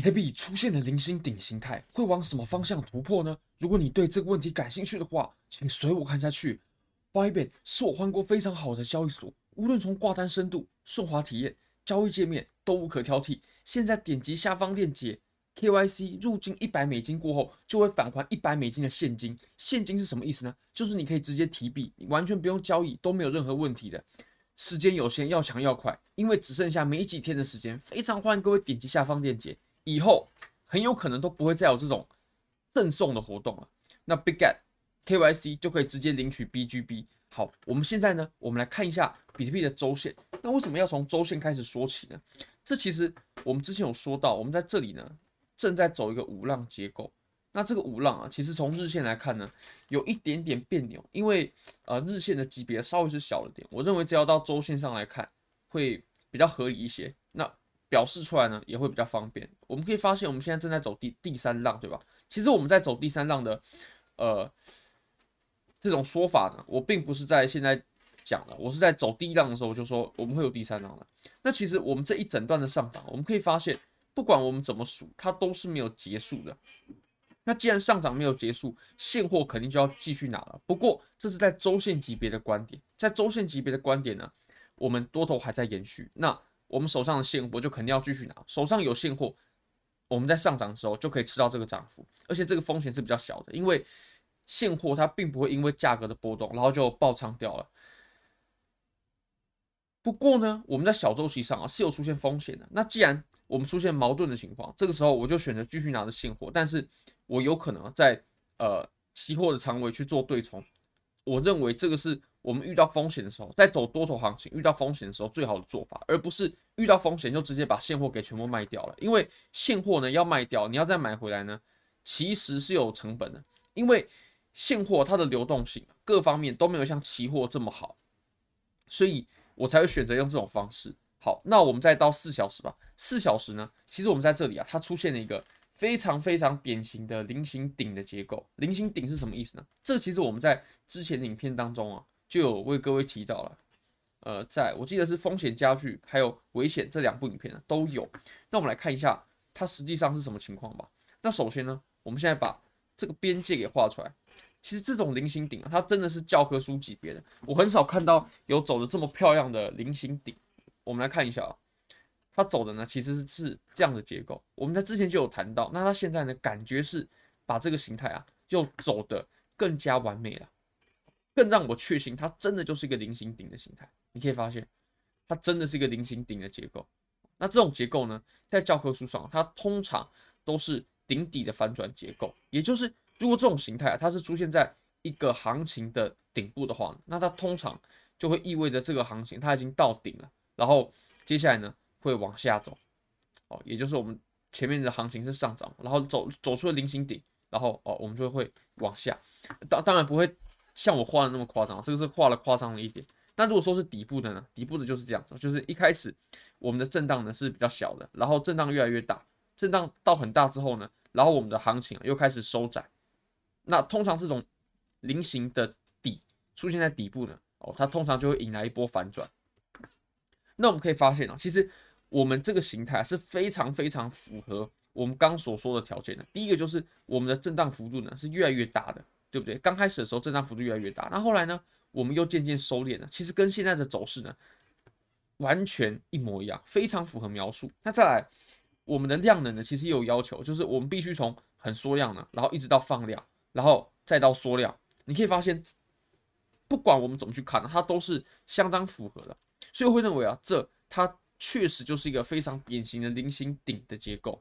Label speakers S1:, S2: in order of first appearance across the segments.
S1: 比特币出现的零星顶形态会往什么方向突破呢？如果你对这个问题感兴趣的话，请随我看下去。Bybit 是我换过非常好的交易所，无论从挂单深度、顺滑体验、交易界面都无可挑剔。现在点击下方链接，KYC 入金一百美金过后，就会返还一百美金的现金。现金是什么意思呢？就是你可以直接提币，你完全不用交易，都没有任何问题的。时间有限，要抢要快，因为只剩下没几天的时间，非常欢迎各位点击下方链接。以后很有可能都不会再有这种赠送的活动了。那 Big Get KYC 就可以直接领取 BGB。好，我们现在呢，我们来看一下比特币的周线。那为什么要从周线开始说起呢？这其实我们之前有说到，我们在这里呢正在走一个五浪结构。那这个五浪啊，其实从日线来看呢，有一点点别扭，因为呃日线的级别稍微是小了点。我认为只要到周线上来看，会比较合理一些。表示出来呢，也会比较方便。我们可以发现，我们现在正在走第第三浪，对吧？其实我们在走第三浪的，呃，这种说法呢，我并不是在现在讲的，我是在走第一浪的时候我就说我们会有第三浪的。那其实我们这一整段的上涨，我们可以发现，不管我们怎么数，它都是没有结束的。那既然上涨没有结束，现货肯定就要继续拿了。不过这是在周线级别的观点，在周线级别的观点呢，我们多头还在延续。那我们手上的现货就肯定要继续拿，手上有现货，我们在上涨的时候就可以吃到这个涨幅，而且这个风险是比较小的，因为现货它并不会因为价格的波动，然后就爆仓掉了。不过呢，我们在小周期上啊是有出现风险的。那既然我们出现矛盾的情况，这个时候我就选择继续拿着现货，但是我有可能在呃期货的仓位去做对冲，我认为这个是。我们遇到风险的时候，在走多头行情遇到风险的时候，最好的做法，而不是遇到风险就直接把现货给全部卖掉了。因为现货呢要卖掉，你要再买回来呢，其实是有成本的。因为现货它的流动性各方面都没有像期货这么好，所以我才会选择用这种方式。好，那我们再到四小时吧。四小时呢，其实我们在这里啊，它出现了一个非常非常典型的菱形顶的结构。菱形顶是什么意思呢？这其实我们在之前的影片当中啊。就有为各位提到了，呃，在我记得是风险加剧还有危险这两部影片呢都有。那我们来看一下它实际上是什么情况吧。那首先呢，我们现在把这个边界给画出来。其实这种菱形顶啊，它真的是教科书级别的，我很少看到有走的这么漂亮的菱形顶。我们来看一下啊，它走的呢其实是这样的结构。我们在之前就有谈到，那它现在呢感觉是把这个形态啊又走得更加完美了。更让我确信，它真的就是一个菱形顶的形态。你可以发现，它真的是一个菱形顶的结构。那这种结构呢，在教科书上，它通常都是顶底的反转结构。也就是，如果这种形态啊，它是出现在一个行情的顶部的话，那它通常就会意味着这个行情它已经到顶了，然后接下来呢会往下走。哦，也就是我们前面的行情是上涨，然后走走出了菱形顶，然后哦，我们就会往下。当当然不会。像我画的那么夸张，这个是画了夸张了一点。那如果说是底部的呢？底部的就是这样子，就是一开始我们的震荡呢是比较小的，然后震荡越来越大，震荡到很大之后呢，然后我们的行情又开始收窄。那通常这种菱形的底出现在底部呢，哦，它通常就会引来一波反转。那我们可以发现啊，其实我们这个形态是非常非常符合我们刚所说的条件的。第一个就是我们的震荡幅度呢是越来越大的。对不对？刚开始的时候震荡幅度越来越大，那后来呢，我们又渐渐收敛了。其实跟现在的走势呢，完全一模一样，非常符合描述。那再来，我们的量能呢，其实也有要求，就是我们必须从很缩量呢，然后一直到放量，然后再到缩量。你可以发现，不管我们怎么去看，它都是相当符合的。所以我会认为啊，这它确实就是一个非常典型的菱形顶的结构。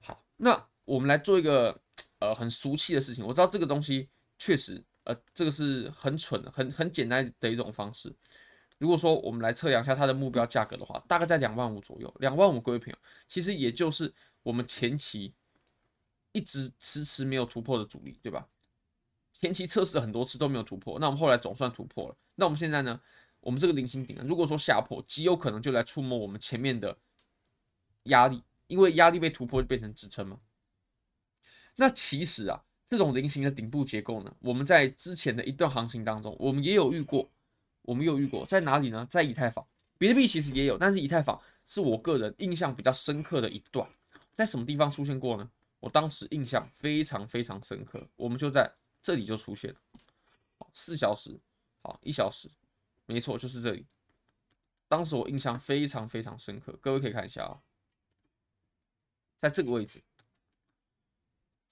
S1: 好，那我们来做一个。呃，很俗气的事情，我知道这个东西确实，呃，这个是很蠢的，很很简单的一种方式。如果说我们来测量一下它的目标价格的话，大概在两万五左右。两万五，各位朋友，其实也就是我们前期一直迟迟没有突破的阻力，对吧？前期测试了很多次都没有突破，那我们后来总算突破了。那我们现在呢？我们这个菱形顶呢，如果说下破，极有可能就来触摸我们前面的压力，因为压力被突破就变成支撑嘛。那其实啊，这种菱形的顶部结构呢，我们在之前的一段行情当中，我们也有遇过，我们有遇过，在哪里呢？在以太坊，比特币其实也有，但是以太坊是我个人印象比较深刻的一段。在什么地方出现过呢？我当时印象非常非常深刻，我们就在这里就出现了，四小时，好，一小时，没错，就是这里。当时我印象非常非常深刻，各位可以看一下啊，在这个位置，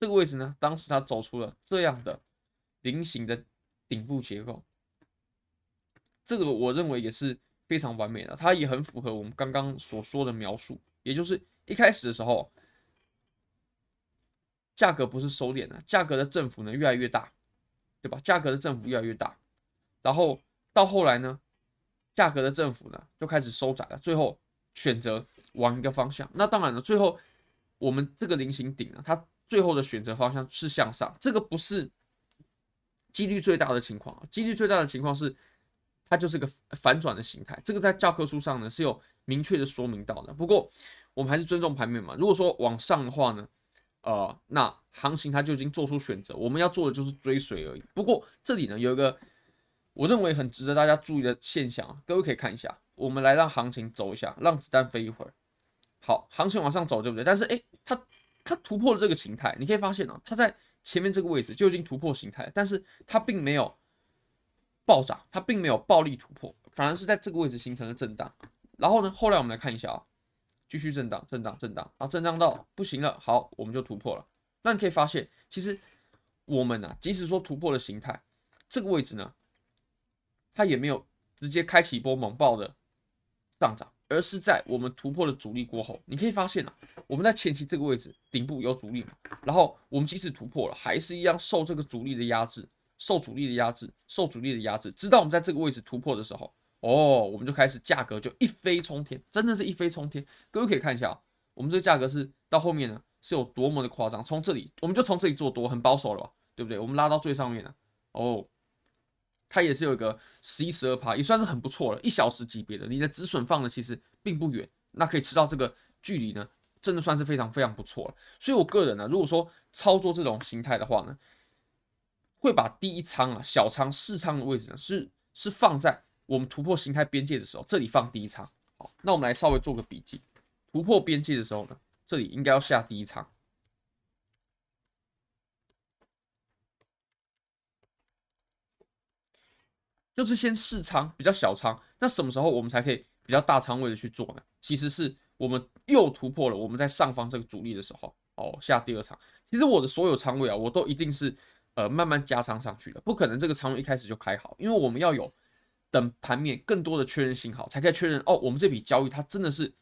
S1: 这个位置呢，当时它走出了这样的菱形的顶部结构，这个我认为也是非常完美的，它也很符合我们刚刚所说的描述，也就是一开始的时候，价格不是收敛的，价格的振幅呢越来越大，对吧？价格的振幅越来越大，然后到后来呢，价格的振幅呢就开始收窄了，最后选择往一个方向。那当然了，最后我们这个菱形顶呢，它最后的选择方向是向上，这个不是几率最大的情况啊，几率最大的情况是它就是个反转的形态，这个在教科书上呢是有明确的说明到的。不过我们还是尊重盘面嘛，如果说往上的话呢，呃，那行情它就已经做出选择，我们要做的就是追随而已。不过这里呢有一个我认为很值得大家注意的现象啊，各位可以看一下，我们来让行情走一下，让子弹飞一会儿。好，行情往上走，对不对？但是诶，它它突破了这个形态，你可以发现啊，它在前面这个位置就已经突破形态，但是它并没有暴涨，它并没有暴力突破，反而是在这个位置形成了震荡。然后呢，后来我们来看一下啊。继续震荡，震荡，震荡，啊，震荡到不行了，好，我们就突破了。那你可以发现，其实我们呢、啊，即使说突破了形态，这个位置呢，它也没有直接开启一波猛爆的上涨，而是在我们突破了阻力过后，你可以发现啊，我们在前期这个位置顶部有阻力嘛，然后我们即使突破了，还是一样受这个阻力的压制，受阻力的压制，受阻力的压制，直到我们在这个位置突破的时候。哦，我们就开始价格就一飞冲天，真的是一飞冲天。各位可以看一下，我们这个价格是到后面呢是有多么的夸张。从这里，我们就从这里做多，很保守了吧，对不对？我们拉到最上面了，哦，它也是有一个十一十二趴，也算是很不错了。一小时级别的，你的止损放的其实并不远，那可以吃到这个距离呢，真的算是非常非常不错了。所以我个人呢，如果说操作这种形态的话呢，会把第一仓啊、小仓、试仓的位置呢，是是放在。我们突破形态边界的时候，这里放第一仓。好，那我们来稍微做个笔记。突破边界的时候呢，这里应该要下第一仓，就是先试仓，比较小仓。那什么时候我们才可以比较大仓位的去做呢？其实是我们又突破了我们在上方这个阻力的时候，哦，下第二仓。其实我的所有仓位啊，我都一定是呃慢慢加仓上去的，不可能这个仓位一开始就开好，因为我们要有。等盘面更多的确认信号，才可以确认哦，我们这笔交易它真的是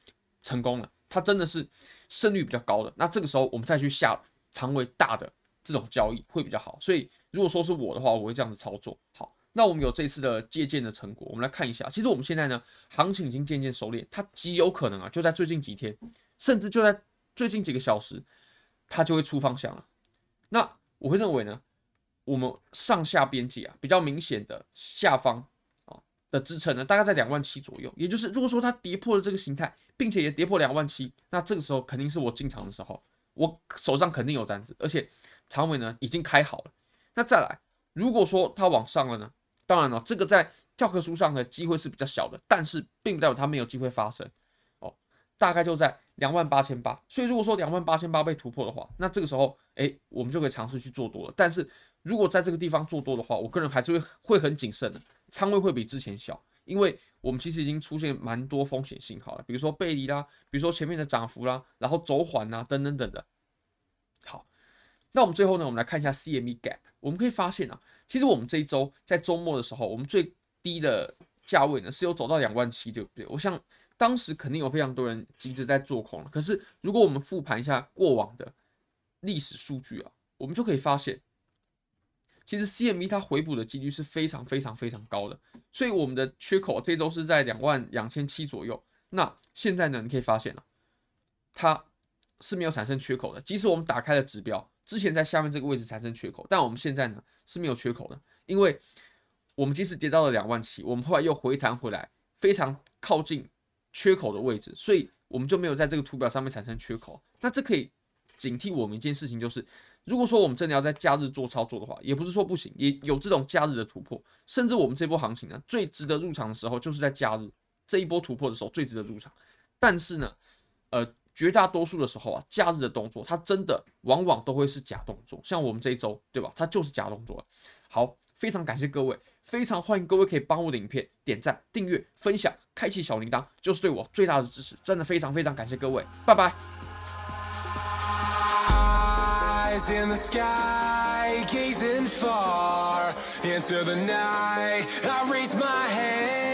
S1: 成功了，它真的是胜率比较高的。那这个时候我们再去下仓位大的这种交易会比较好。所以如果说是我的话，我会这样子操作。好，那我们有这次的借鉴的成果，我们来看一下。其实我们现在呢，行情已经渐渐收敛，它极有可能啊，就在最近几天，甚至就在最近几个小时，它就会出方向了。那我会认为呢，我们上下边界啊比较明显的下方啊。的支撑呢，大概在两万七左右。也就是，如果说它跌破了这个形态，并且也跌破两万七，那这个时候肯定是我进场的时候，我手上肯定有单子，而且长尾呢已经开好了。那再来，如果说它往上了呢，当然了，这个在教科书上的机会是比较小的，但是并不代表它没有机会发生哦。大概就在两万八千八，所以如果说两万八千八被突破的话，那这个时候，哎，我们就可以尝试去做多了。但是如果在这个地方做多的话，我个人还是会会很谨慎的。仓位会比之前小，因为我们其实已经出现蛮多风险信号了，比如说背离啦，比如说前面的涨幅啦，然后走缓呐，等等等的。好，那我们最后呢，我们来看一下 CME Gap，我们可以发现啊，其实我们这一周在周末的时候，我们最低的价位呢是有走到两万七，对不对？我想当时肯定有非常多人急着在做空了，可是如果我们复盘一下过往的历史数据啊，我们就可以发现。其实 CME 它回补的几率是非常非常非常高的，所以我们的缺口这周是在两万两千七左右。那现在呢，你可以发现了，它是没有产生缺口的。即使我们打开了指标，之前在下面这个位置产生缺口，但我们现在呢是没有缺口的，因为我们即使跌到了两万七，我们后来又回弹回来，非常靠近缺口的位置，所以我们就没有在这个图表上面产生缺口。那这可以警惕我们一件事情，就是。如果说我们真的要在假日做操作的话，也不是说不行，也有这种假日的突破。甚至我们这波行情呢，最值得入场的时候就是在假日这一波突破的时候最值得入场。但是呢，呃，
S2: 绝大多数的时候啊假日的动作它真的往往都会是假动作像我们这一周对吧？它就是假动作好非常感谢各位非常欢迎各位可以帮我的影片点赞订阅分享开启小铃铛就是对我最大的支持真的非常非常感谢各位拜拜。Eyes in the sky gazing far into the night. I raise my head